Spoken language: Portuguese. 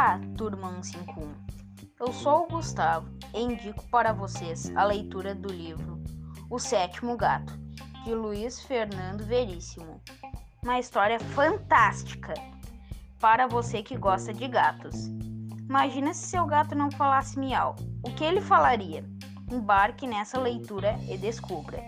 Olá, turma 151. Eu sou o Gustavo e indico para vocês a leitura do livro O Sétimo Gato, de Luiz Fernando Veríssimo. Uma história fantástica para você que gosta de gatos. Imagina se seu gato não falasse miau. O que ele falaria? Embarque nessa leitura e descubra.